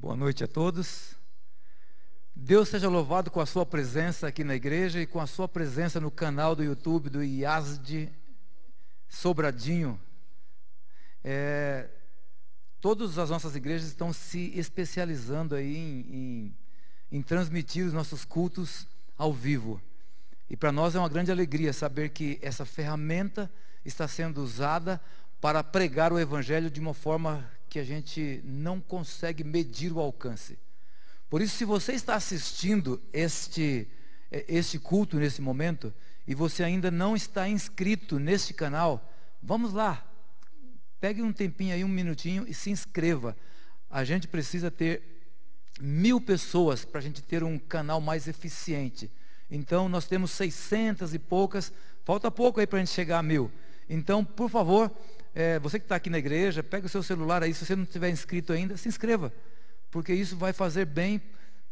Boa noite a todos. Deus seja louvado com a sua presença aqui na igreja e com a sua presença no canal do YouTube do IASD Sobradinho. É, todas as nossas igrejas estão se especializando aí em, em, em transmitir os nossos cultos ao vivo. E para nós é uma grande alegria saber que essa ferramenta está sendo usada para pregar o Evangelho de uma forma que a gente não consegue medir o alcance. Por isso, se você está assistindo este, é, este culto nesse momento, e você ainda não está inscrito neste canal, vamos lá. Pegue um tempinho aí, um minutinho e se inscreva. A gente precisa ter mil pessoas para a gente ter um canal mais eficiente. Então, nós temos 600 e poucas, falta pouco aí para a gente chegar a mil. Então, por favor, é, você que está aqui na igreja, pega o seu celular aí, se você não estiver inscrito ainda, se inscreva, porque isso vai fazer bem,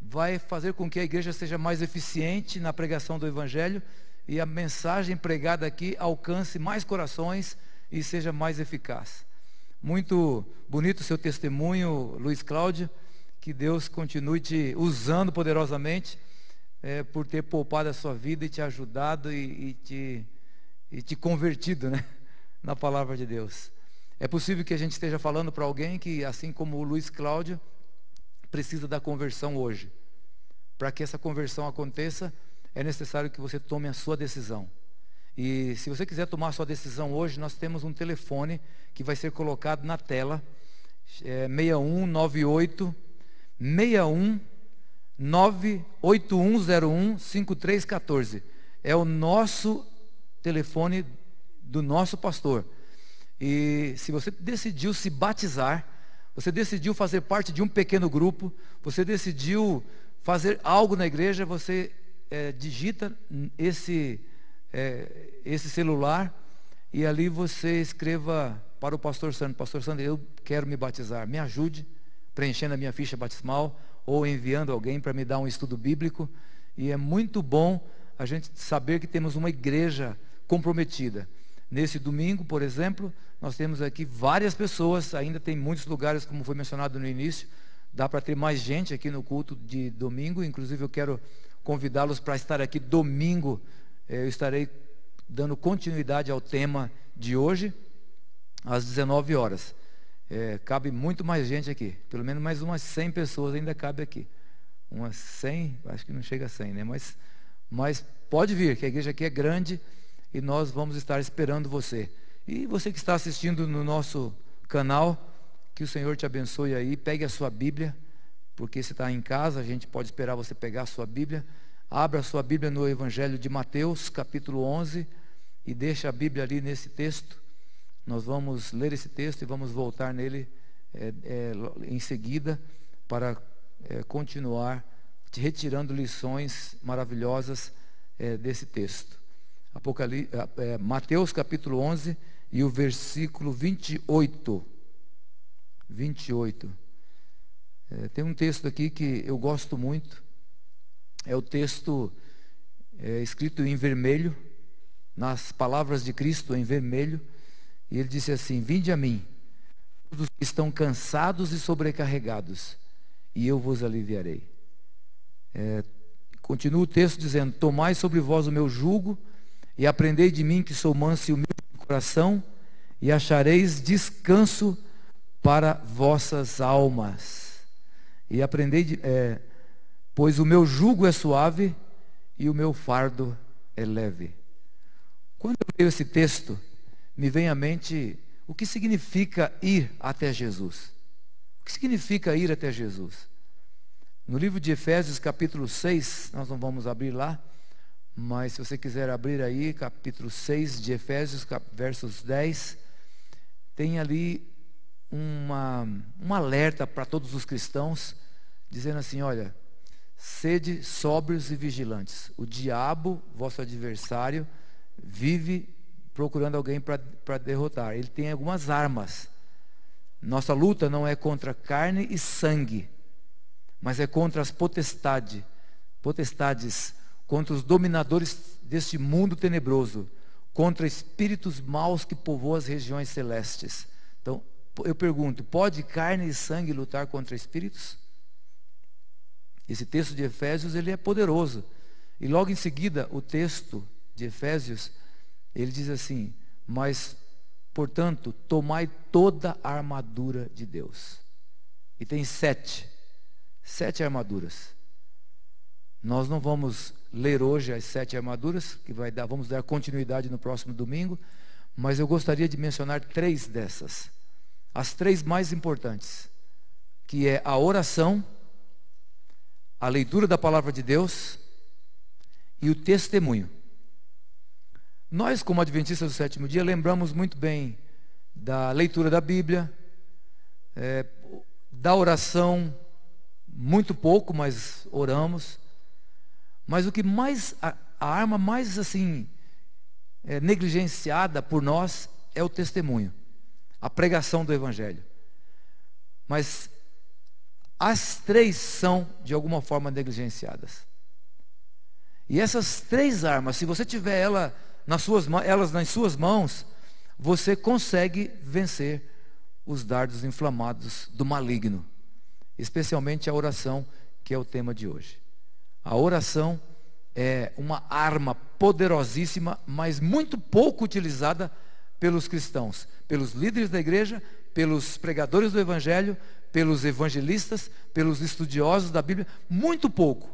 vai fazer com que a igreja seja mais eficiente na pregação do Evangelho e a mensagem pregada aqui alcance mais corações e seja mais eficaz. Muito bonito o seu testemunho, Luiz Cláudio, que Deus continue te usando poderosamente é, por ter poupado a sua vida e te ajudado e, e, te, e te convertido, né? Na palavra de Deus. É possível que a gente esteja falando para alguém que, assim como o Luiz Cláudio, precisa da conversão hoje. Para que essa conversão aconteça, é necessário que você tome a sua decisão. E se você quiser tomar a sua decisão hoje, nós temos um telefone que vai ser colocado na tela, é 6198 61 98101 5314. É o nosso telefone do nosso pastor. E se você decidiu se batizar, você decidiu fazer parte de um pequeno grupo, você decidiu fazer algo na igreja, você é, digita esse, é, esse celular e ali você escreva para o pastor Sandro, pastor Sandro, eu quero me batizar, me ajude preenchendo a minha ficha batismal ou enviando alguém para me dar um estudo bíblico. E é muito bom a gente saber que temos uma igreja comprometida. Nesse domingo, por exemplo, nós temos aqui várias pessoas, ainda tem muitos lugares, como foi mencionado no início, dá para ter mais gente aqui no culto de domingo, inclusive eu quero convidá-los para estar aqui domingo, eh, eu estarei dando continuidade ao tema de hoje, às 19 horas. É, cabe muito mais gente aqui, pelo menos mais umas 100 pessoas ainda cabe aqui. Umas 100, acho que não chega a 100, né? Mas, mas pode vir, que a igreja aqui é grande, e nós vamos estar esperando você. E você que está assistindo no nosso canal, que o Senhor te abençoe aí. Pegue a sua Bíblia, porque você está em casa, a gente pode esperar você pegar a sua Bíblia. Abra a sua Bíblia no Evangelho de Mateus, capítulo 11, e deixa a Bíblia ali nesse texto. Nós vamos ler esse texto e vamos voltar nele é, é, em seguida para é, continuar retirando lições maravilhosas é, desse texto. É, Mateus capítulo 11 e o versículo 28. 28. É, tem um texto aqui que eu gosto muito. É o texto é, escrito em vermelho, nas palavras de Cristo em vermelho. E ele disse assim: Vinde a mim, todos que estão cansados e sobrecarregados, e eu vos aliviarei. É, continua o texto dizendo: Tomai sobre vós o meu jugo e aprendei de mim que sou manso e humilde de coração, e achareis descanso para vossas almas. E aprendei, de, é, pois o meu jugo é suave e o meu fardo é leve. Quando eu leio esse texto, me vem à mente o que significa ir até Jesus. O que significa ir até Jesus? No livro de Efésios, capítulo 6, nós não vamos abrir lá, mas se você quiser abrir aí, capítulo 6 de Efésios, versos 10, tem ali uma, um alerta para todos os cristãos, dizendo assim: olha, sede sóbrios e vigilantes. O diabo, vosso adversário, vive procurando alguém para derrotar. Ele tem algumas armas. Nossa luta não é contra carne e sangue, mas é contra as potestades, potestades contra os dominadores deste mundo tenebroso, contra espíritos maus que povoam as regiões celestes. Então, eu pergunto: pode carne e sangue lutar contra espíritos? Esse texto de Efésios, ele é poderoso. E logo em seguida, o texto de Efésios, ele diz assim: Mas, portanto, tomai toda a armadura de Deus. E tem sete, sete armaduras. Nós não vamos ler hoje as sete armaduras, que vai dar, vamos dar continuidade no próximo domingo, mas eu gostaria de mencionar três dessas. As três mais importantes, que é a oração, a leitura da palavra de Deus e o testemunho. Nós, como adventistas do sétimo dia, lembramos muito bem da leitura da Bíblia, é, da oração, muito pouco, mas oramos. Mas o que mais, a, a arma mais assim, é, negligenciada por nós é o testemunho, a pregação do Evangelho. Mas as três são, de alguma forma, negligenciadas. E essas três armas, se você tiver ela nas suas, elas nas suas mãos, você consegue vencer os dardos inflamados do maligno, especialmente a oração, que é o tema de hoje. A oração é uma arma poderosíssima, mas muito pouco utilizada pelos cristãos, pelos líderes da igreja, pelos pregadores do evangelho, pelos evangelistas, pelos estudiosos da Bíblia, muito pouco.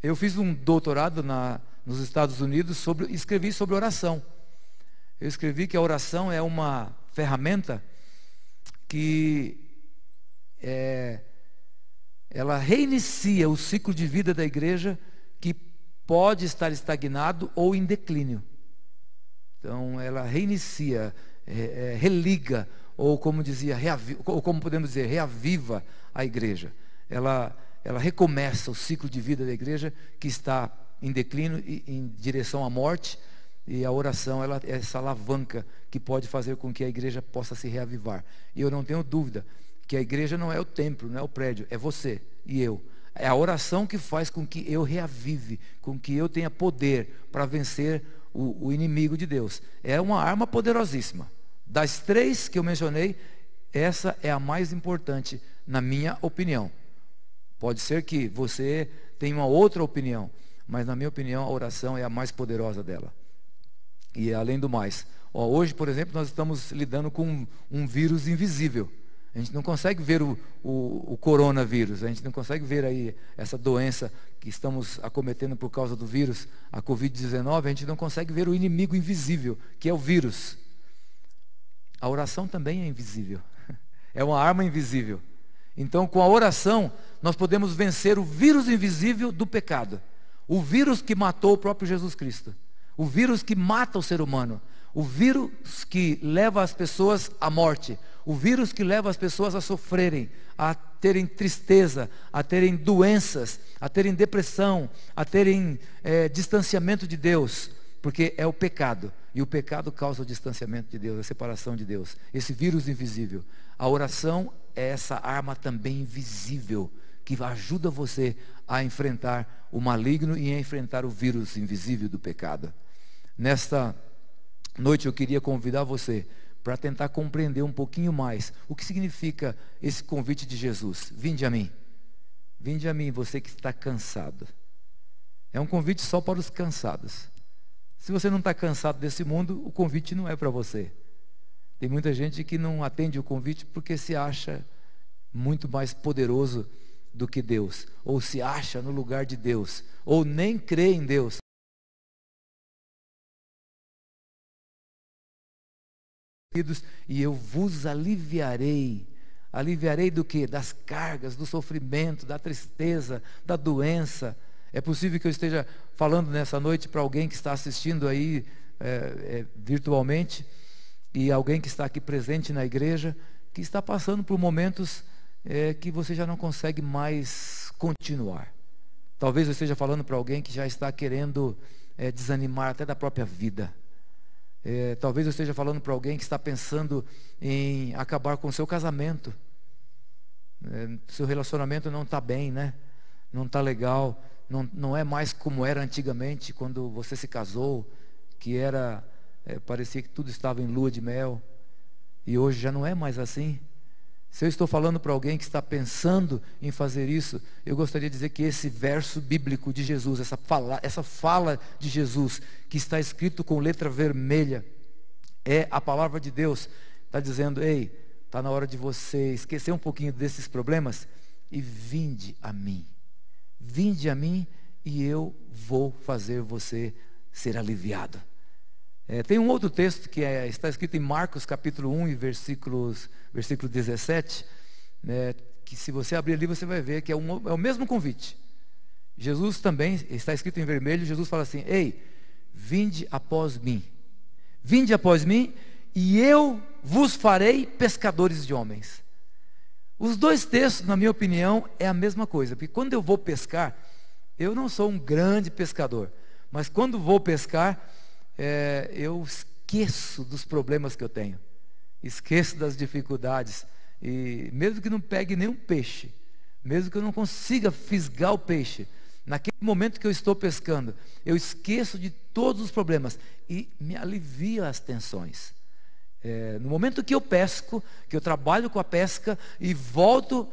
Eu fiz um doutorado na, nos Estados Unidos sobre, escrevi sobre oração. Eu escrevi que a oração é uma ferramenta que é, ela reinicia o ciclo de vida da igreja que pode estar estagnado ou em declínio. Então, ela reinicia, é, é, religa, ou como dizia, ou como podemos dizer, reaviva a igreja. Ela, ela recomeça o ciclo de vida da igreja que está em declínio e em direção à morte. E a oração ela é essa alavanca que pode fazer com que a igreja possa se reavivar. E eu não tenho dúvida que a igreja não é o templo, não é o prédio, é você e eu. É a oração que faz com que eu reavive, com que eu tenha poder para vencer o, o inimigo de Deus. É uma arma poderosíssima. Das três que eu mencionei, essa é a mais importante, na minha opinião. Pode ser que você tenha uma outra opinião, mas na minha opinião a oração é a mais poderosa dela. E além do mais, ó, hoje, por exemplo, nós estamos lidando com um, um vírus invisível. A gente não consegue ver o, o, o, coronavírus, a gente não consegue ver aí essa doença que estamos acometendo por causa do vírus, a Covid-19, a gente não consegue ver o inimigo invisível, que é o vírus. A oração também é invisível, é uma arma invisível. Então, com a oração, nós podemos vencer o vírus invisível do pecado, o vírus que matou o próprio Jesus Cristo, o vírus que mata o ser humano, o vírus que leva as pessoas à morte, o vírus que leva as pessoas a sofrerem, a terem tristeza, a terem doenças, a terem depressão, a terem é, distanciamento de Deus, porque é o pecado. E o pecado causa o distanciamento de Deus, a separação de Deus. Esse vírus invisível. A oração é essa arma também invisível que ajuda você a enfrentar o maligno e a enfrentar o vírus invisível do pecado. Nesta noite eu queria convidar você para tentar compreender um pouquinho mais o que significa esse convite de Jesus. Vinde a mim. Vinde a mim, você que está cansado. É um convite só para os cansados. Se você não está cansado desse mundo, o convite não é para você. Tem muita gente que não atende o convite porque se acha muito mais poderoso do que Deus, ou se acha no lugar de Deus, ou nem crê em Deus. E eu vos aliviarei. Aliviarei do que? Das cargas, do sofrimento, da tristeza, da doença. É possível que eu esteja falando nessa noite para alguém que está assistindo aí é, é, virtualmente e alguém que está aqui presente na igreja que está passando por momentos é, que você já não consegue mais continuar. Talvez eu esteja falando para alguém que já está querendo é, desanimar até da própria vida. É, talvez eu esteja falando para alguém que está pensando em acabar com o seu casamento. É, seu relacionamento não está bem, né? Não está legal. Não, não é mais como era antigamente, quando você se casou, que era, é, parecia que tudo estava em lua de mel. E hoje já não é mais assim. Se eu estou falando para alguém que está pensando em fazer isso, eu gostaria de dizer que esse verso bíblico de Jesus, essa fala, essa fala de Jesus, que está escrito com letra vermelha, é a palavra de Deus. Está dizendo, ei, está na hora de você esquecer um pouquinho desses problemas e vinde a mim. Vinde a mim e eu vou fazer você ser aliviado. É, tem um outro texto que é, está escrito em Marcos capítulo 1 e versículos, versículo 17, né, que se você abrir ali você vai ver que é, um, é o mesmo convite. Jesus também, está escrito em vermelho, Jesus fala assim, ei, vinde após mim. Vinde após mim e eu vos farei pescadores de homens. Os dois textos, na minha opinião, é a mesma coisa, porque quando eu vou pescar, eu não sou um grande pescador, mas quando vou pescar, é, eu esqueço dos problemas que eu tenho, esqueço das dificuldades, e mesmo que não pegue nenhum peixe, mesmo que eu não consiga fisgar o peixe, naquele momento que eu estou pescando, eu esqueço de todos os problemas e me alivia as tensões. É, no momento que eu pesco, que eu trabalho com a pesca e volto,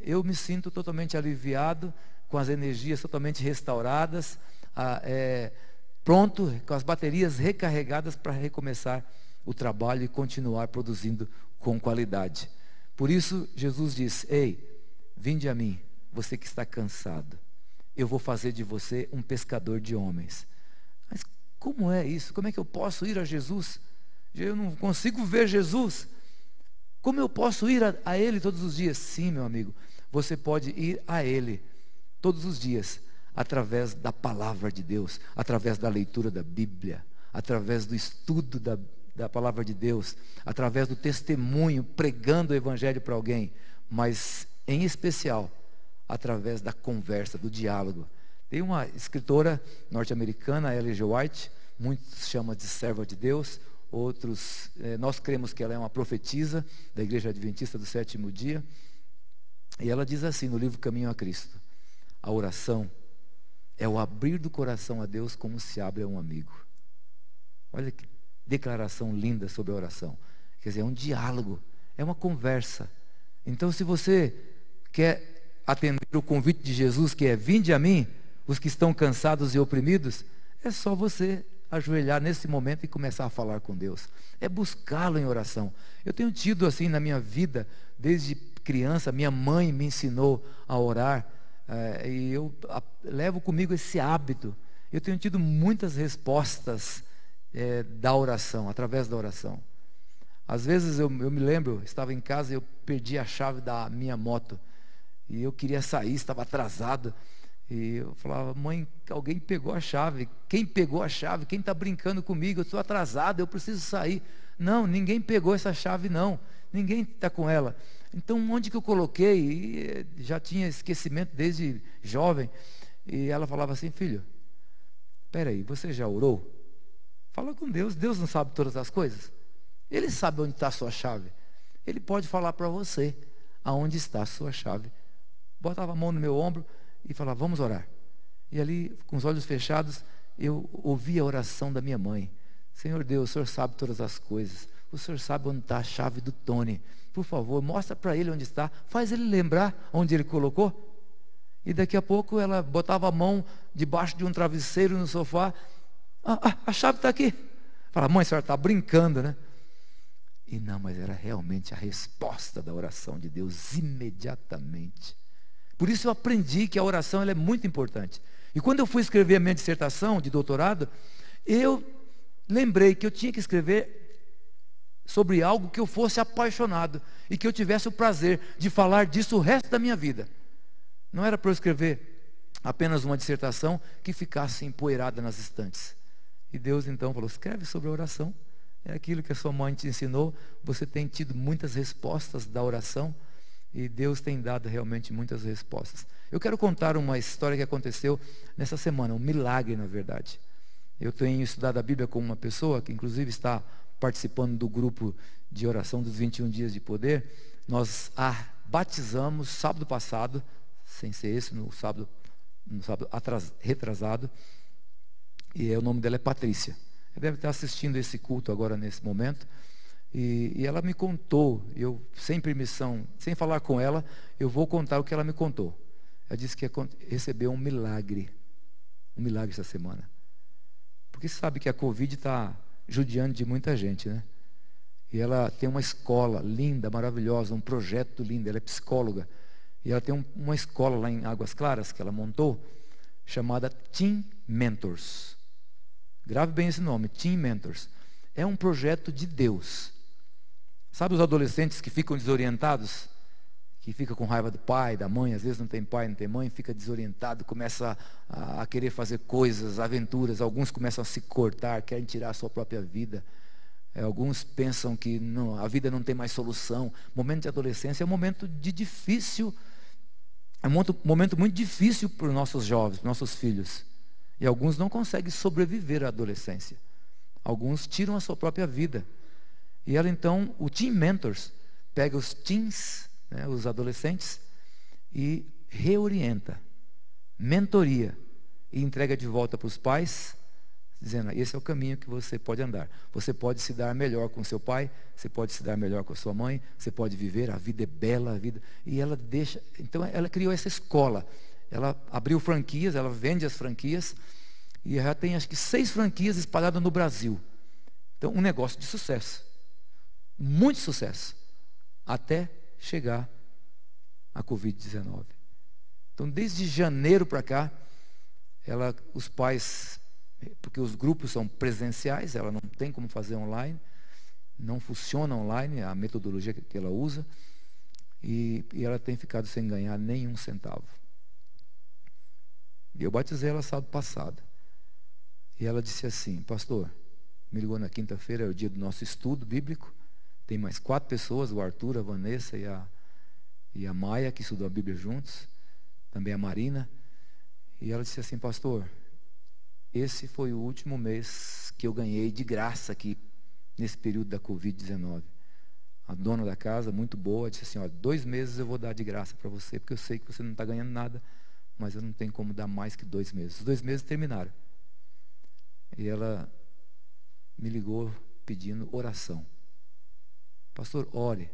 eu me sinto totalmente aliviado, com as energias totalmente restauradas, a, é, pronto, com as baterias recarregadas para recomeçar o trabalho e continuar produzindo com qualidade. Por isso, Jesus diz: Ei, vinde a mim, você que está cansado, eu vou fazer de você um pescador de homens. Mas como é isso? Como é que eu posso ir a Jesus? Eu não consigo ver Jesus. Como eu posso ir a, a Ele todos os dias? Sim, meu amigo, você pode ir a Ele todos os dias, através da palavra de Deus, através da leitura da Bíblia, através do estudo da, da palavra de Deus, através do testemunho, pregando o Evangelho para alguém, mas em especial, através da conversa, do diálogo. Tem uma escritora norte-americana, Ellen. White, muitos chamam de serva de Deus, outros, eh, nós cremos que ela é uma profetisa da Igreja Adventista do Sétimo Dia. E ela diz assim no livro Caminho a Cristo: a oração é o abrir do coração a Deus como se abre a um amigo. Olha que declaração linda sobre a oração. Quer dizer, é um diálogo, é uma conversa. Então, se você quer atender o convite de Jesus, que é vinde a mim, os que estão cansados e oprimidos, é só você ajoelhar nesse momento e começar a falar com Deus. É buscá-lo em oração. Eu tenho tido assim na minha vida, desde criança, minha mãe me ensinou a orar, é, e eu a, levo comigo esse hábito. Eu tenho tido muitas respostas é, da oração, através da oração. Às vezes eu, eu me lembro, estava em casa e eu perdi a chave da minha moto. E eu queria sair, estava atrasado. E eu falava, mãe, alguém pegou a chave. Quem pegou a chave? Quem está brincando comigo? Eu estou atrasado, eu preciso sair. Não, ninguém pegou essa chave, não. Ninguém está com ela. Então, onde que eu coloquei? E eh, já tinha esquecimento desde jovem. E ela falava assim, filho, peraí, você já orou? Fala com Deus. Deus não sabe todas as coisas. Ele sabe onde está a sua chave. Ele pode falar para você aonde está a sua chave. Botava a mão no meu ombro e falava, vamos orar. E ali, com os olhos fechados, eu ouvia a oração da minha mãe. Senhor Deus, o Senhor sabe todas as coisas. O Senhor sabe onde está a chave do Tony. Por favor, mostra para ele onde está. Faz ele lembrar onde ele colocou. E daqui a pouco ela botava a mão debaixo de um travesseiro no sofá. Ah, ah, a chave está aqui. Fala, mãe, a senhora está brincando, né? E não, mas era realmente a resposta da oração de Deus imediatamente. Por isso eu aprendi que a oração é muito importante. E quando eu fui escrever a minha dissertação de doutorado, eu lembrei que eu tinha que escrever sobre algo que eu fosse apaixonado e que eu tivesse o prazer de falar disso o resto da minha vida. Não era para eu escrever apenas uma dissertação que ficasse empoeirada nas estantes. E Deus então falou: escreve sobre a oração. É aquilo que a sua mãe te ensinou. Você tem tido muitas respostas da oração. E Deus tem dado realmente muitas respostas. Eu quero contar uma história que aconteceu nessa semana, um milagre, na verdade. Eu tenho estudado a Bíblia com uma pessoa que, inclusive, está participando do grupo de oração dos 21 dias de poder. Nós a batizamos sábado passado, sem ser esse, no sábado, no sábado atras, retrasado. E o nome dela é Patrícia. Ela deve estar assistindo esse culto agora nesse momento. E, e ela me contou, eu sem permissão, sem falar com ela, eu vou contar o que ela me contou. Ela disse que recebeu um milagre, um milagre essa semana. Porque sabe que a Covid está judiando de muita gente, né? E ela tem uma escola linda, maravilhosa, um projeto lindo. Ela é psicóloga. E ela tem um, uma escola lá em Águas Claras que ela montou, chamada Team Mentors. Grave bem esse nome, Team Mentors. É um projeto de Deus. Sabe os adolescentes que ficam desorientados? Que fica com raiva do pai, da mãe, às vezes não tem pai, não tem mãe, fica desorientado, começa a, a querer fazer coisas, aventuras. Alguns começam a se cortar, querem tirar a sua própria vida. É, alguns pensam que não, a vida não tem mais solução. Momento de adolescência é um momento de difícil, é um momento muito difícil para os nossos jovens, para os nossos filhos. E alguns não conseguem sobreviver à adolescência. Alguns tiram a sua própria vida. E ela então, o Team Mentors, pega os teens, né, os adolescentes, e reorienta, mentoria, e entrega de volta para os pais dizendo: esse é o caminho que você pode andar. Você pode se dar melhor com seu pai, você pode se dar melhor com a sua mãe, você pode viver, a vida é bela, a vida. E ela deixa. Então ela criou essa escola. Ela abriu franquias, ela vende as franquias, e já tem acho que seis franquias espalhadas no Brasil. Então, um negócio de sucesso. Muito sucesso. Até chegar a Covid-19. Então, desde janeiro para cá, ela, os pais porque os grupos são presenciais, ela não tem como fazer online, não funciona online a metodologia que ela usa, e, e ela tem ficado sem ganhar nenhum centavo. E eu batizei ela sábado passado. E ela disse assim, pastor, me ligou na quinta-feira, é o dia do nosso estudo bíblico. Tem mais quatro pessoas, o Arthur, a Vanessa e a, e a Maia, que estudou a Bíblia juntos. Também a Marina. E ela disse assim, pastor, esse foi o último mês que eu ganhei de graça aqui, nesse período da Covid-19. A dona da casa, muito boa, disse assim: ó, dois meses eu vou dar de graça para você, porque eu sei que você não está ganhando nada, mas eu não tenho como dar mais que dois meses. Os dois meses terminaram. E ela me ligou pedindo oração. Pastor, ore,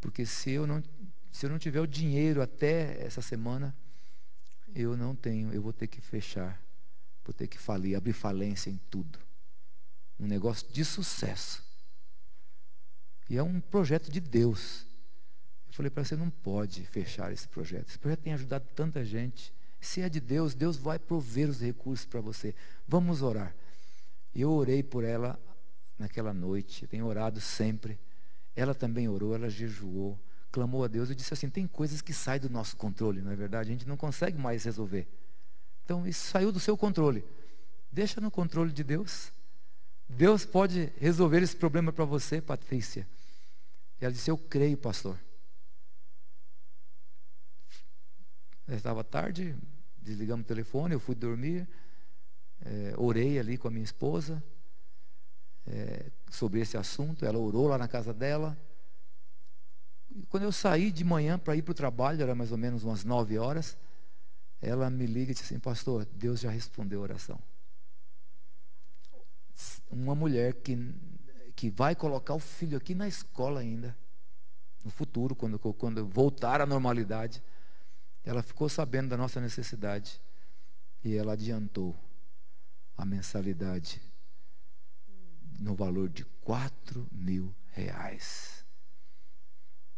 porque se eu não, se eu não tiver o dinheiro até essa semana, eu não tenho, eu vou ter que fechar Vou ter que falir, abrir falência em tudo. Um negócio de sucesso. E é um projeto de Deus. Eu falei para você, não pode fechar esse projeto. Esse projeto tem ajudado tanta gente. Se é de Deus, Deus vai prover os recursos para você. Vamos orar. Eu orei por ela naquela noite, tenho orado sempre. Ela também orou, ela jejuou, clamou a Deus. Eu disse assim: tem coisas que saem do nosso controle, não é verdade? A gente não consegue mais resolver. Então isso saiu do seu controle. Deixa no controle de Deus. Deus pode resolver esse problema para você, Patrícia. E ela disse: Eu creio, pastor. Estava tarde, desligamos o telefone, eu fui dormir, é, orei ali com a minha esposa é, sobre esse assunto. Ela orou lá na casa dela. E quando eu saí de manhã para ir para o trabalho, era mais ou menos umas nove horas ela me liga e diz assim, pastor, Deus já respondeu a oração. Uma mulher que, que vai colocar o filho aqui na escola ainda, no futuro, quando, quando voltar à normalidade, ela ficou sabendo da nossa necessidade e ela adiantou a mensalidade no valor de quatro mil reais.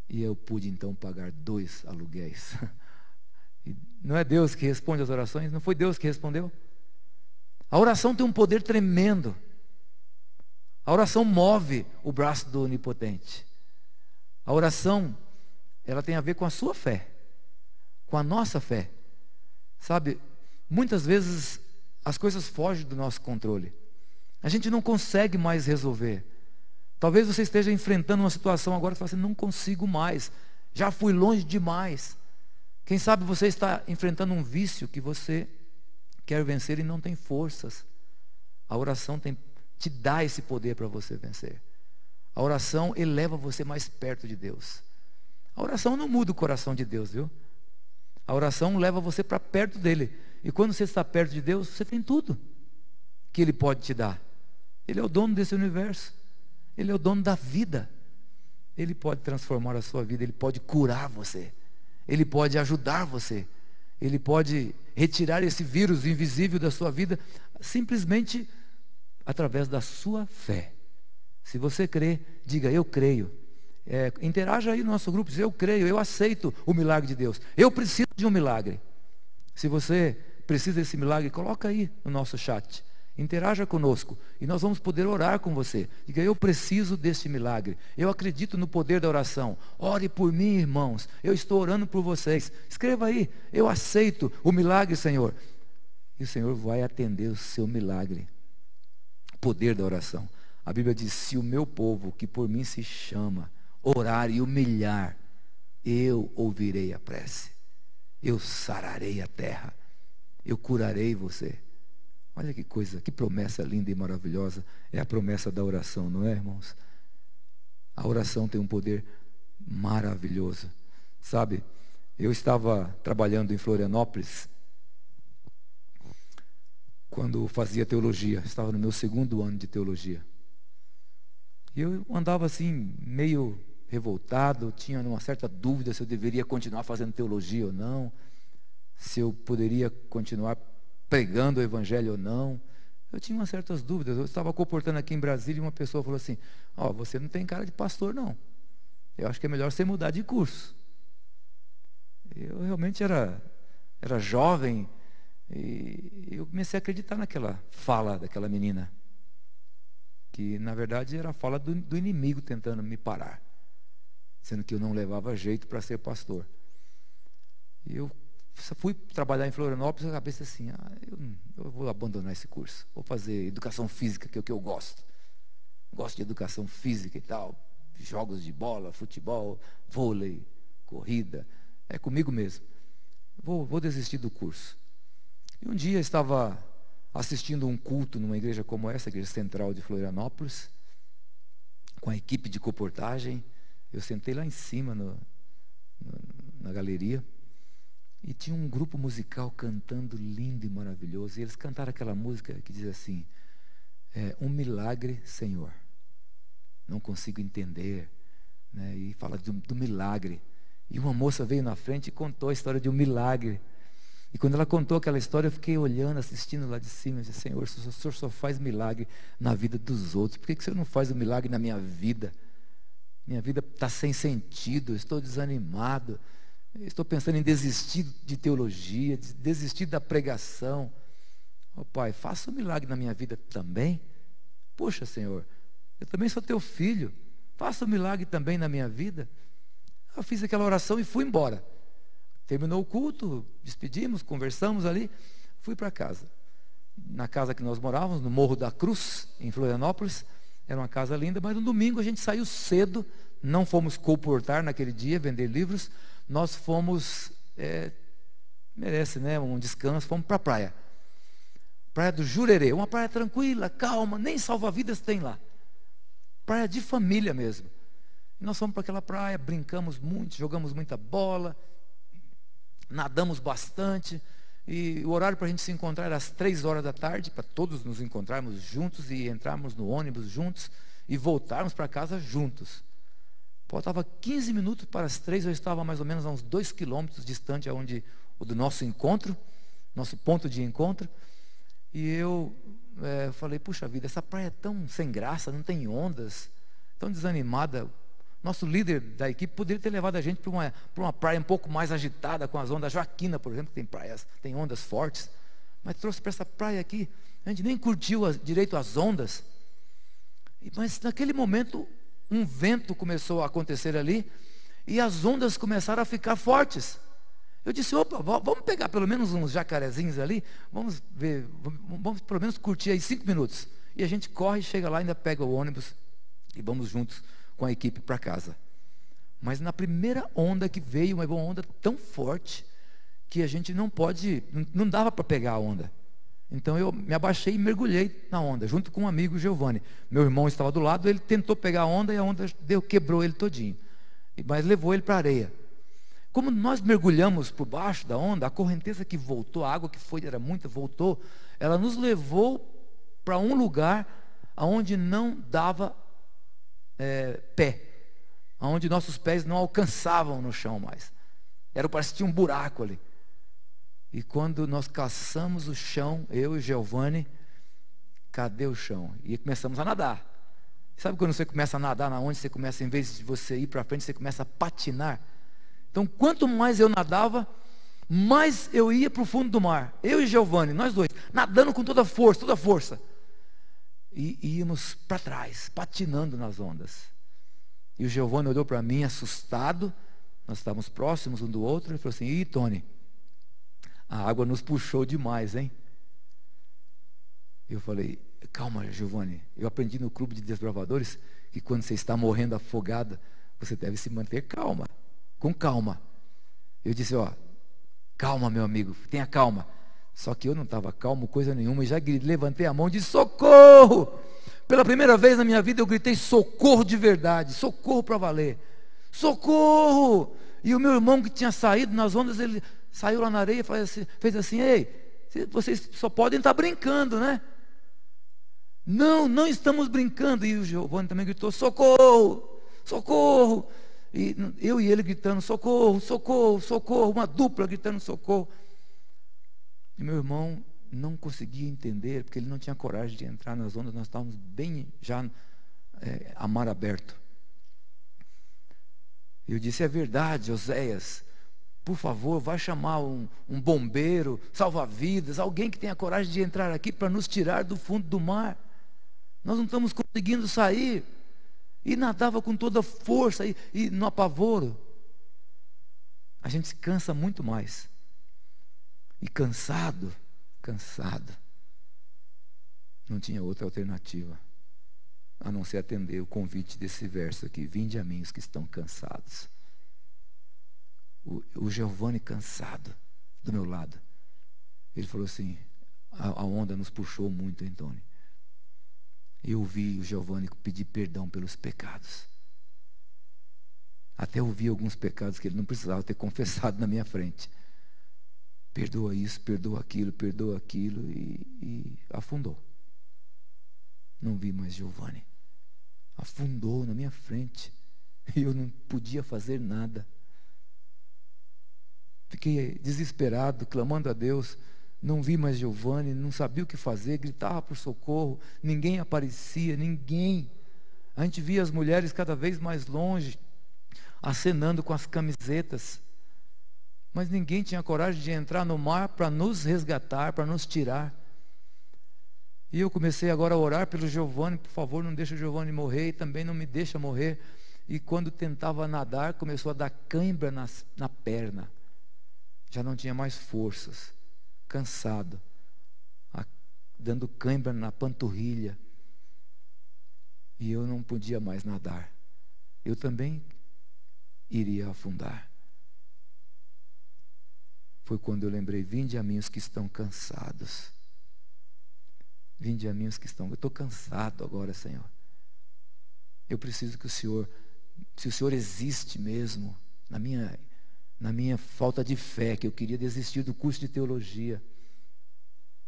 E eu pude então pagar dois aluguéis. Não é Deus que responde as orações? Não foi Deus que respondeu? A oração tem um poder tremendo. A oração move o braço do onipotente. A oração, ela tem a ver com a sua fé, com a nossa fé. Sabe, muitas vezes as coisas fogem do nosso controle. A gente não consegue mais resolver. Talvez você esteja enfrentando uma situação agora que você fala assim, não consigo mais. Já fui longe demais. Quem sabe você está enfrentando um vício que você quer vencer e não tem forças. A oração tem, te dá esse poder para você vencer. A oração eleva você mais perto de Deus. A oração não muda o coração de Deus, viu? A oração leva você para perto dele. E quando você está perto de Deus, você tem tudo que ele pode te dar. Ele é o dono desse universo. Ele é o dono da vida. Ele pode transformar a sua vida, ele pode curar você, ele pode ajudar você, ele pode retirar esse vírus invisível da sua vida simplesmente através da sua fé. Se você crê, diga eu creio. É, interaja aí no nosso grupo, diz eu creio, eu aceito o milagre de Deus. Eu preciso de um milagre. Se você precisa desse milagre, coloca aí no nosso chat. Interaja conosco e nós vamos poder orar com você. Diga, eu preciso deste milagre. Eu acredito no poder da oração. Ore por mim, irmãos. Eu estou orando por vocês. Escreva aí, eu aceito o milagre, Senhor. E o Senhor vai atender o seu milagre. Poder da oração. A Bíblia diz: se o meu povo, que por mim se chama, orar e humilhar, eu ouvirei a prece. Eu sararei a terra. Eu curarei você. Olha que coisa, que promessa linda e maravilhosa. É a promessa da oração, não é, irmãos? A oração tem um poder maravilhoso. Sabe, eu estava trabalhando em Florianópolis quando fazia teologia. Estava no meu segundo ano de teologia. E eu andava assim, meio revoltado, tinha uma certa dúvida se eu deveria continuar fazendo teologia ou não, se eu poderia continuar pregando o evangelho ou não. Eu tinha umas certas dúvidas. Eu estava comportando aqui em Brasília e uma pessoa falou assim: Ó, oh, você não tem cara de pastor, não. Eu acho que é melhor você mudar de curso. Eu realmente era, era jovem e eu comecei a acreditar naquela fala daquela menina. Que na verdade era a fala do, do inimigo tentando me parar sendo que eu não levava jeito para ser pastor. E eu fui trabalhar em Florianópolis, a cabeça assim, ah, eu, eu, vou abandonar esse curso, vou fazer educação física, que é o que eu gosto. Gosto de educação física e tal, jogos de bola, futebol, vôlei, corrida, é comigo mesmo. Vou, vou desistir do curso. E um dia estava assistindo um culto numa igreja como essa, a igreja central de Florianópolis, com a equipe de comportagem, eu sentei lá em cima no, no, na galeria e tinha um grupo musical cantando lindo e maravilhoso. E eles cantaram aquela música que diz assim: é, Um milagre, Senhor. Não consigo entender. Né? E fala do, do milagre. E uma moça veio na frente e contou a história de um milagre. E quando ela contou aquela história, eu fiquei olhando, assistindo lá de cima. e disse: Senhor, o Senhor só faz milagre na vida dos outros. Por que, que o Senhor não faz o um milagre na minha vida? Minha vida está sem sentido, estou desanimado, estou pensando em desistir de teologia, desistir da pregação. Oh, Pai, faça um milagre na minha vida também. Poxa, Senhor, eu também sou teu filho, faça um milagre também na minha vida. Eu fiz aquela oração e fui embora. Terminou o culto, despedimos, conversamos ali, fui para casa. Na casa que nós morávamos, no Morro da Cruz, em Florianópolis. Era uma casa linda, mas no domingo a gente saiu cedo, não fomos comportar naquele dia, vender livros, nós fomos, é, merece né, um descanso, fomos para a praia. Praia do Jurerê, uma praia tranquila, calma, nem salva-vidas tem lá. Praia de família mesmo. E nós fomos para aquela praia, brincamos muito, jogamos muita bola, nadamos bastante. E o horário para a gente se encontrar era às três horas da tarde, para todos nos encontrarmos juntos e entrarmos no ônibus juntos e voltarmos para casa juntos. Faltava 15 minutos para as três, eu estava mais ou menos a uns dois quilômetros distante aonde, do nosso encontro, nosso ponto de encontro. E eu é, falei, puxa vida, essa praia é tão sem graça, não tem ondas, tão desanimada. Nosso líder da equipe poderia ter levado a gente para uma, para uma praia um pouco mais agitada, com as ondas. Joaquina, por exemplo, tem praias, tem ondas fortes. Mas trouxe para essa praia aqui. A gente nem curtiu as, direito as ondas. Mas naquele momento, um vento começou a acontecer ali. E as ondas começaram a ficar fortes. Eu disse, opa, vamos pegar pelo menos uns jacarezinhos ali. Vamos ver, vamos, pelo menos curtir aí cinco minutos. E a gente corre, chega lá, ainda pega o ônibus e vamos juntos com a equipe para casa. Mas na primeira onda que veio, uma onda tão forte, que a gente não pode, não dava para pegar a onda. Então eu me abaixei e mergulhei na onda, junto com um amigo Giovanni. Meu irmão estava do lado, ele tentou pegar a onda e a onda deu, quebrou ele todinho. Mas levou ele para a areia. Como nós mergulhamos por baixo da onda, a correnteza que voltou, a água que foi, era muita, voltou, ela nos levou para um lugar onde não dava é, pé, onde nossos pés não alcançavam no chão mais. Era tinha um buraco ali. E quando nós caçamos o chão, eu e Giovanni, cadê o chão? E começamos a nadar. Sabe quando você começa a nadar na onde você começa, em vez de você ir para frente, você começa a patinar? Então, quanto mais eu nadava, mais eu ia para o fundo do mar. Eu e Giovanni, nós dois, nadando com toda força, toda força. E íamos para trás, patinando nas ondas. E o Giovanni olhou para mim assustado. Nós estávamos próximos um do outro. Ele falou assim: Ih, Tony, a água nos puxou demais, hein? Eu falei: Calma, Giovanni. Eu aprendi no clube de desbravadores que quando você está morrendo afogada, você deve se manter calma, com calma. Eu disse: Ó, Calma, meu amigo, tenha calma. Só que eu não estava calmo, coisa nenhuma, e já levantei a mão disse: socorro! Pela primeira vez na minha vida eu gritei socorro de verdade, socorro para valer. Socorro! E o meu irmão que tinha saído nas ondas, ele saiu lá na areia e assim, fez assim ei, vocês só podem estar brincando, né? Não, não estamos brincando. E o Giovanni também gritou: socorro! Socorro! E eu e ele gritando: socorro, socorro, socorro, uma dupla gritando socorro. E meu irmão não conseguia entender, porque ele não tinha coragem de entrar nas ondas, nós estávamos bem já é, a mar aberto. Eu disse: é verdade, Oséias, por favor, vai chamar um, um bombeiro, salva-vidas, alguém que tenha coragem de entrar aqui para nos tirar do fundo do mar. Nós não estamos conseguindo sair. E nadava com toda força e, e no apavoro. A gente se cansa muito mais. E cansado, cansado. Não tinha outra alternativa a não ser atender o convite desse verso aqui: Vinde a mim os que estão cansados. O, o Giovanni cansado do meu lado. Ele falou assim: a, a onda nos puxou muito, Antônio eu ouvi o Giovanni pedir perdão pelos pecados. Até ouvi alguns pecados que ele não precisava ter confessado na minha frente. Perdoa isso, perdoa aquilo, perdoa aquilo e, e afundou. Não vi mais Giovanni. Afundou na minha frente. E eu não podia fazer nada. Fiquei desesperado, clamando a Deus não vi mais Giovanni, não sabia o que fazer, gritava por socorro, ninguém aparecia, ninguém. A gente via as mulheres cada vez mais longe, acenando com as camisetas. Mas ninguém tinha coragem de entrar no mar para nos resgatar, para nos tirar. E eu comecei agora a orar pelo Giovanni, por favor, não deixe o Giovanni morrer e também não me deixa morrer. E quando tentava nadar, começou a dar cãibra nas, na perna. Já não tinha mais forças cansado, dando cãibra na panturrilha. E eu não podia mais nadar. Eu também iria afundar. Foi quando eu lembrei: vinde a mim os que estão cansados. Vinde a mim os que estão. Eu estou cansado agora, Senhor. Eu preciso que o Senhor, se o Senhor existe mesmo, na minha na minha falta de fé, que eu queria desistir do curso de teologia,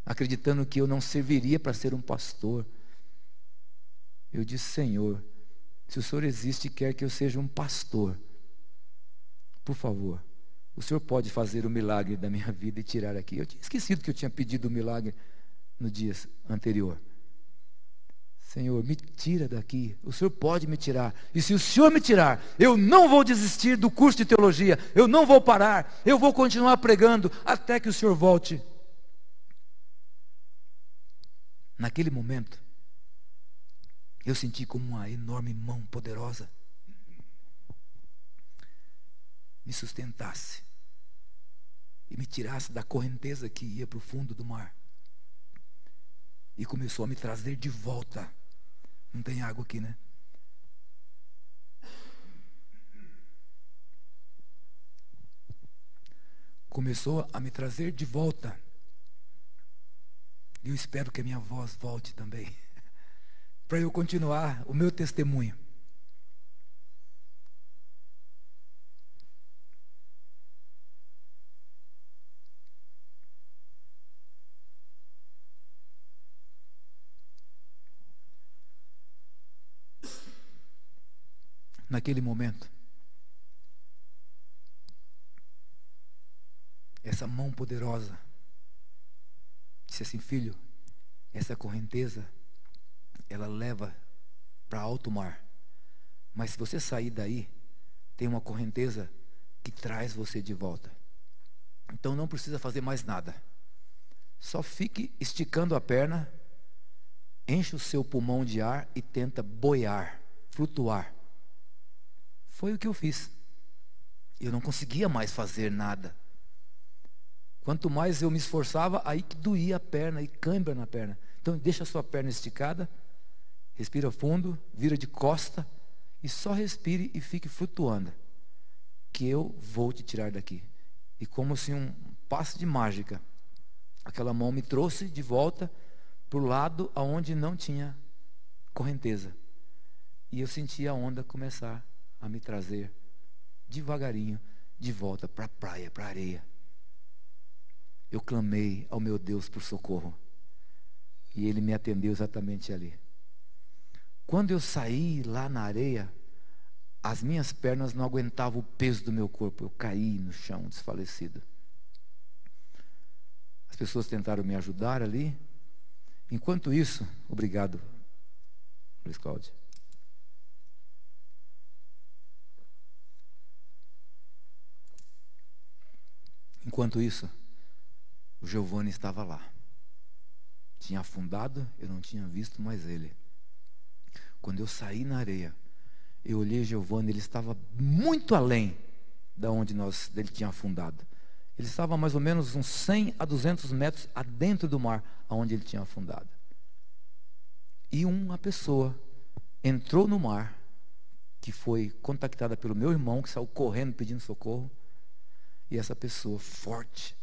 acreditando que eu não serviria para ser um pastor. Eu disse, Senhor, se o Senhor existe e quer que eu seja um pastor, por favor, o Senhor pode fazer o milagre da minha vida e tirar aqui. Eu tinha esquecido que eu tinha pedido o milagre no dia anterior. Senhor, me tira daqui. O Senhor pode me tirar. E se o Senhor me tirar, eu não vou desistir do curso de teologia. Eu não vou parar. Eu vou continuar pregando até que o Senhor volte. Naquele momento, eu senti como uma enorme mão poderosa me sustentasse e me tirasse da correnteza que ia para o fundo do mar. E começou a me trazer de volta não tem água aqui, né? Começou a me trazer de volta. E eu espero que a minha voz volte também. Para eu continuar o meu testemunho. Naquele momento. Essa mão poderosa disse assim: Filho, essa correnteza, ela leva para alto mar. Mas se você sair daí, tem uma correnteza que traz você de volta. Então não precisa fazer mais nada. Só fique esticando a perna, enche o seu pulmão de ar e tenta boiar, flutuar. Foi o que eu fiz. Eu não conseguia mais fazer nada. Quanto mais eu me esforçava, aí que doía a perna e cãibra na perna. Então deixa a sua perna esticada, respira fundo, vira de costa e só respire e fique flutuando. Que eu vou te tirar daqui. E como se um passe de mágica, aquela mão me trouxe de volta para o lado aonde não tinha correnteza. E eu senti a onda começar a me trazer devagarinho de volta para a praia, para a areia eu clamei ao meu Deus por socorro. E ele me atendeu exatamente ali. Quando eu saí lá na areia, as minhas pernas não aguentavam o peso do meu corpo. Eu caí no chão, desfalecido. As pessoas tentaram me ajudar ali. Enquanto isso, obrigado, Luiz Cláudio. Enquanto isso, o Giovanni estava lá. Tinha afundado, eu não tinha visto mais ele. Quando eu saí na areia, eu olhei Giovanni, ele estava muito além da onde nós dele tinha afundado. Ele estava mais ou menos uns 100 a 200 metros adentro do mar, aonde ele tinha afundado. E uma pessoa entrou no mar, que foi contactada pelo meu irmão, que saiu correndo pedindo socorro. E essa pessoa forte,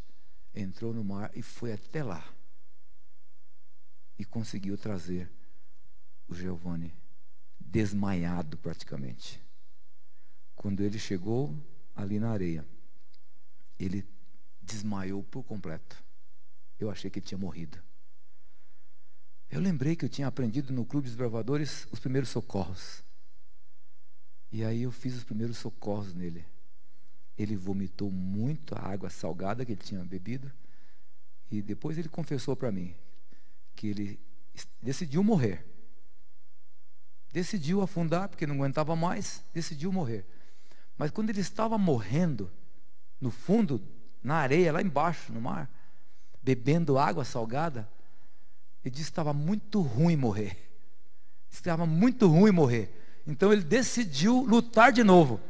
entrou no mar e foi até lá. E conseguiu trazer o Giovanni desmaiado praticamente. Quando ele chegou ali na areia, ele desmaiou por completo. Eu achei que ele tinha morrido. Eu lembrei que eu tinha aprendido no Clube dos Bravadores os primeiros socorros. E aí eu fiz os primeiros socorros nele ele vomitou muito a água salgada que ele tinha bebido. E depois ele confessou para mim que ele decidiu morrer. Decidiu afundar porque não aguentava mais, decidiu morrer. Mas quando ele estava morrendo, no fundo, na areia, lá embaixo, no mar, bebendo água salgada, ele disse que estava muito ruim morrer. Estava muito ruim morrer. Então ele decidiu lutar de novo.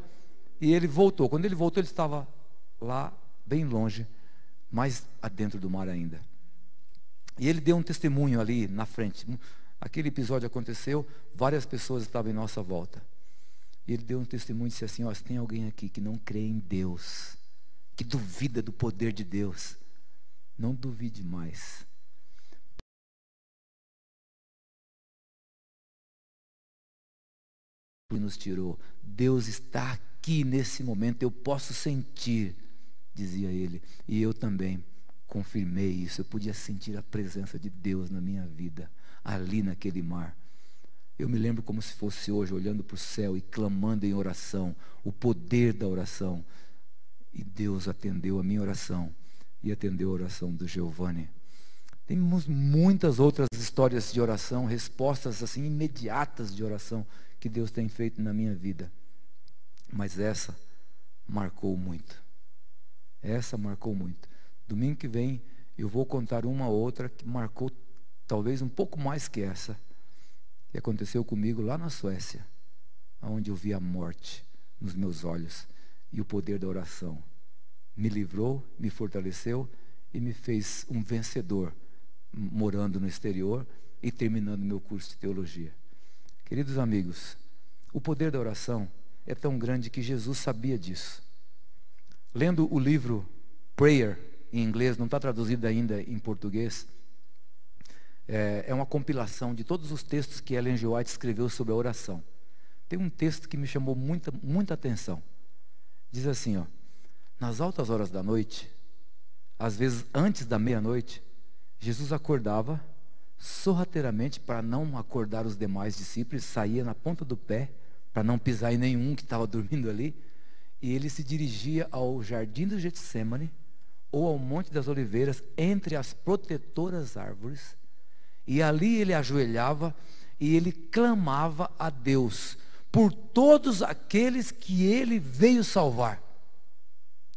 E ele voltou. Quando ele voltou, ele estava lá, bem longe, mais adentro do mar ainda. E ele deu um testemunho ali na frente. Aquele episódio aconteceu, várias pessoas estavam em nossa volta. E ele deu um testemunho e disse assim: ó, se tem alguém aqui que não crê em Deus, que duvida do poder de Deus, não duvide mais. nos tirou. Deus está aqui aqui nesse momento eu posso sentir, dizia ele. E eu também confirmei isso. Eu podia sentir a presença de Deus na minha vida, ali naquele mar. Eu me lembro como se fosse hoje, olhando para o céu e clamando em oração, o poder da oração. E Deus atendeu a minha oração e atendeu a oração do Giovanni. Temos muitas outras histórias de oração, respostas assim imediatas de oração que Deus tem feito na minha vida. Mas essa marcou muito. Essa marcou muito. Domingo que vem eu vou contar uma outra que marcou talvez um pouco mais que essa, que aconteceu comigo lá na Suécia, onde eu vi a morte nos meus olhos e o poder da oração. Me livrou, me fortaleceu e me fez um vencedor, morando no exterior e terminando meu curso de teologia. Queridos amigos, o poder da oração é tão grande que Jesus sabia disso. Lendo o livro Prayer, em inglês, não está traduzido ainda em português, é, é uma compilação de todos os textos que Ellen G. White escreveu sobre a oração. Tem um texto que me chamou muita, muita atenção. Diz assim, ó, nas altas horas da noite, às vezes antes da meia-noite, Jesus acordava sorrateiramente para não acordar os demais discípulos, saía na ponta do pé para não pisar em nenhum que estava dormindo ali. E ele se dirigia ao jardim do Getsemane ou ao Monte das Oliveiras, entre as protetoras árvores, e ali ele ajoelhava e ele clamava a Deus por todos aqueles que ele veio salvar.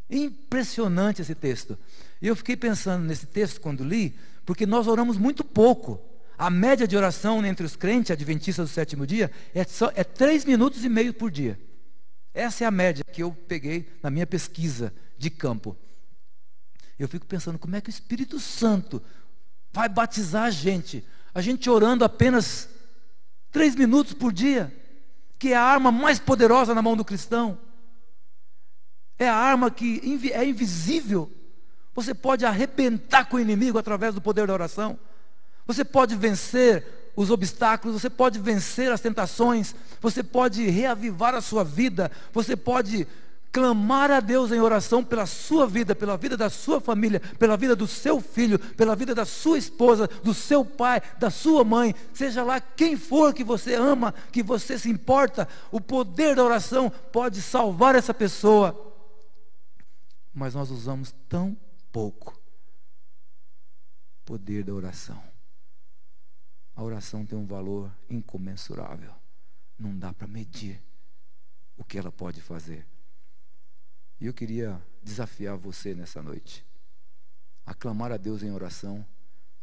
Impressionante esse texto. E eu fiquei pensando nesse texto quando li, porque nós oramos muito pouco. A média de oração entre os crentes adventistas do sétimo dia é, só, é três minutos e meio por dia. Essa é a média que eu peguei na minha pesquisa de campo. Eu fico pensando como é que o Espírito Santo vai batizar a gente. A gente orando apenas três minutos por dia, que é a arma mais poderosa na mão do cristão. É a arma que é invisível. Você pode arrebentar com o inimigo através do poder da oração. Você pode vencer os obstáculos, você pode vencer as tentações, você pode reavivar a sua vida, você pode clamar a Deus em oração pela sua vida, pela vida da sua família, pela vida do seu filho, pela vida da sua esposa, do seu pai, da sua mãe, seja lá quem for que você ama, que você se importa, o poder da oração pode salvar essa pessoa. Mas nós usamos tão pouco poder da oração. A oração tem um valor incomensurável. Não dá para medir o que ela pode fazer. E eu queria desafiar você nessa noite a clamar a Deus em oração,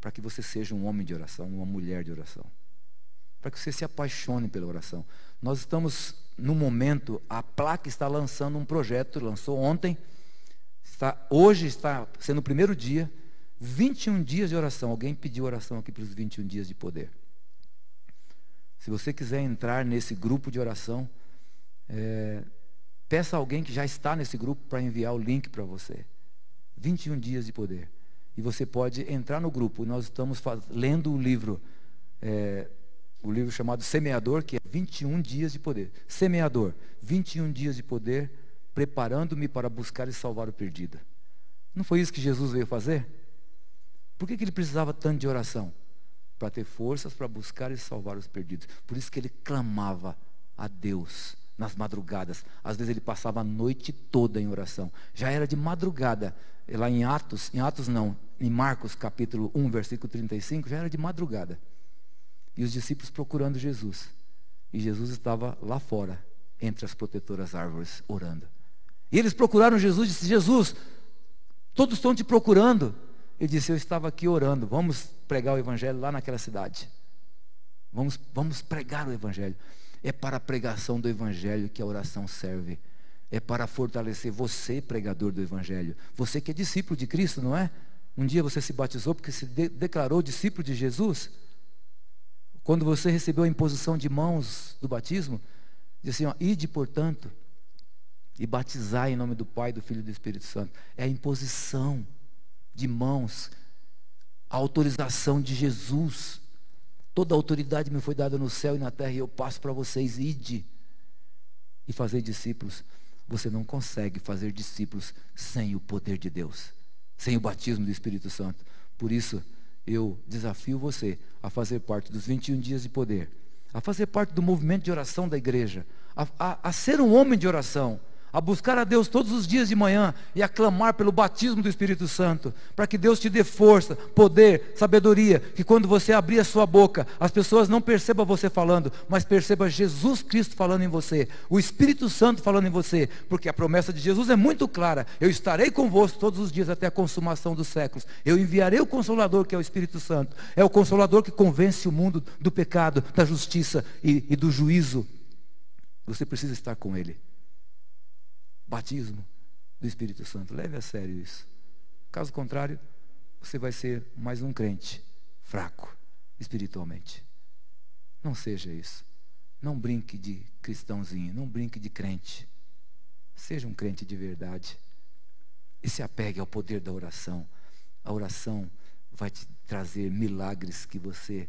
para que você seja um homem de oração, uma mulher de oração. Para que você se apaixone pela oração. Nós estamos no momento, a placa está lançando um projeto, lançou ontem, está, hoje está sendo o primeiro dia, 21 dias de oração. Alguém pediu oração aqui para os 21 dias de poder. Se você quiser entrar nesse grupo de oração, é, Peça a alguém que já está nesse grupo para enviar o link para você. 21 dias de poder. E você pode entrar no grupo. Nós estamos lendo o livro, é, o livro chamado Semeador, que é 21 dias de poder. Semeador, 21 dias de poder, preparando-me para buscar e salvar o perdido. Não foi isso que Jesus veio fazer? Por que, que ele precisava tanto de oração? Para ter forças para buscar e salvar os perdidos. Por isso que ele clamava a Deus nas madrugadas. Às vezes ele passava a noite toda em oração. Já era de madrugada. Lá em Atos, em Atos não, em Marcos capítulo 1, versículo 35, já era de madrugada. E os discípulos procurando Jesus. E Jesus estava lá fora, entre as protetoras árvores, orando. E eles procuraram Jesus e disse: Jesus, todos estão te procurando. Ele disse: Eu estava aqui orando. Vamos pregar o evangelho lá naquela cidade. Vamos, vamos pregar o evangelho. É para a pregação do Evangelho que a oração serve. É para fortalecer você, pregador do Evangelho. Você que é discípulo de Cristo, não é? Um dia você se batizou porque se de declarou discípulo de Jesus. Quando você recebeu a imposição de mãos do batismo, diz assim: ó, ide, portanto, e batizar em nome do Pai, do Filho e do Espírito Santo. É a imposição de mãos, a autorização de Jesus. Toda a autoridade me foi dada no céu e na terra, e eu passo para vocês, ide e fazer discípulos. Você não consegue fazer discípulos sem o poder de Deus, sem o batismo do Espírito Santo. Por isso, eu desafio você a fazer parte dos 21 dias de poder, a fazer parte do movimento de oração da igreja, a, a, a ser um homem de oração a buscar a Deus todos os dias de manhã e a clamar pelo batismo do Espírito Santo, para que Deus te dê força, poder, sabedoria, que quando você abrir a sua boca, as pessoas não percebam você falando, mas percebam Jesus Cristo falando em você, o Espírito Santo falando em você, porque a promessa de Jesus é muito clara: eu estarei convosco todos os dias até a consumação dos séculos. Eu enviarei o consolador que é o Espírito Santo. É o consolador que convence o mundo do pecado, da justiça e, e do juízo. Você precisa estar com ele batismo do Espírito Santo. Leve a sério isso. Caso contrário, você vai ser mais um crente fraco espiritualmente. Não seja isso. Não brinque de cristãozinho, não brinque de crente. Seja um crente de verdade. E se apegue ao poder da oração. A oração vai te trazer milagres que você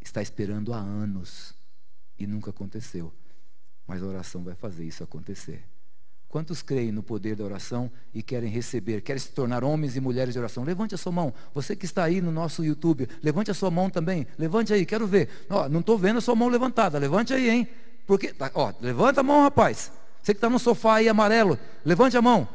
está esperando há anos e nunca aconteceu. Mas a oração vai fazer isso acontecer. Quantos creem no poder da oração e querem receber, querem se tornar homens e mulheres de oração? Levante a sua mão. Você que está aí no nosso YouTube, levante a sua mão também. Levante aí, quero ver. Oh, não estou vendo a sua mão levantada. Levante aí, hein? Porque, tá, ó, levanta a mão, rapaz. Você que está no sofá aí amarelo, levante a mão.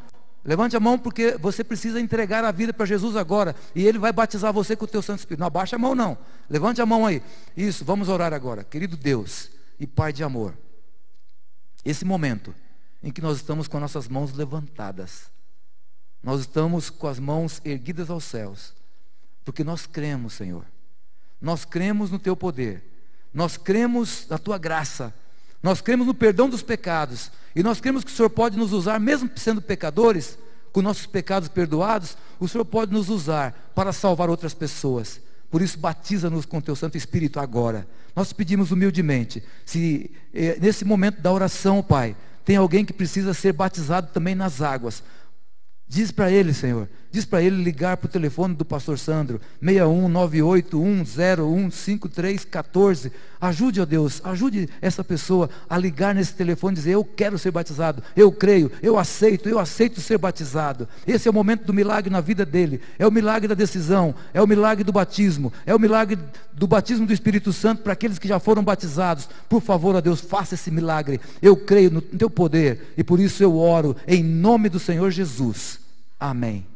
Levante a mão porque você precisa entregar a vida para Jesus agora. E Ele vai batizar você com o teu Santo Espírito. Não abaixa a mão, não. Levante a mão aí. Isso, vamos orar agora. Querido Deus e Pai de amor. Esse momento em que nós estamos com nossas mãos levantadas. Nós estamos com as mãos erguidas aos céus. Porque nós cremos, Senhor. Nós cremos no Teu poder. Nós cremos na Tua graça. Nós cremos no perdão dos pecados. E nós cremos que o Senhor pode nos usar, mesmo sendo pecadores, com nossos pecados perdoados, o Senhor pode nos usar para salvar outras pessoas. Por isso, batiza-nos com teu Santo Espírito agora. Nós pedimos humildemente, se eh, nesse momento da oração, Pai, tem alguém que precisa ser batizado também nas águas, Diz para ele, Senhor, diz para ele ligar para o telefone do pastor Sandro, 61981015314. Ajude, ó Deus, ajude essa pessoa a ligar nesse telefone e dizer: Eu quero ser batizado, eu creio, eu aceito, eu aceito ser batizado. Esse é o momento do milagre na vida dele, é o milagre da decisão, é o milagre do batismo, é o milagre do batismo do Espírito Santo para aqueles que já foram batizados. Por favor, ó Deus, faça esse milagre. Eu creio no teu poder e por isso eu oro em nome do Senhor Jesus. Amém.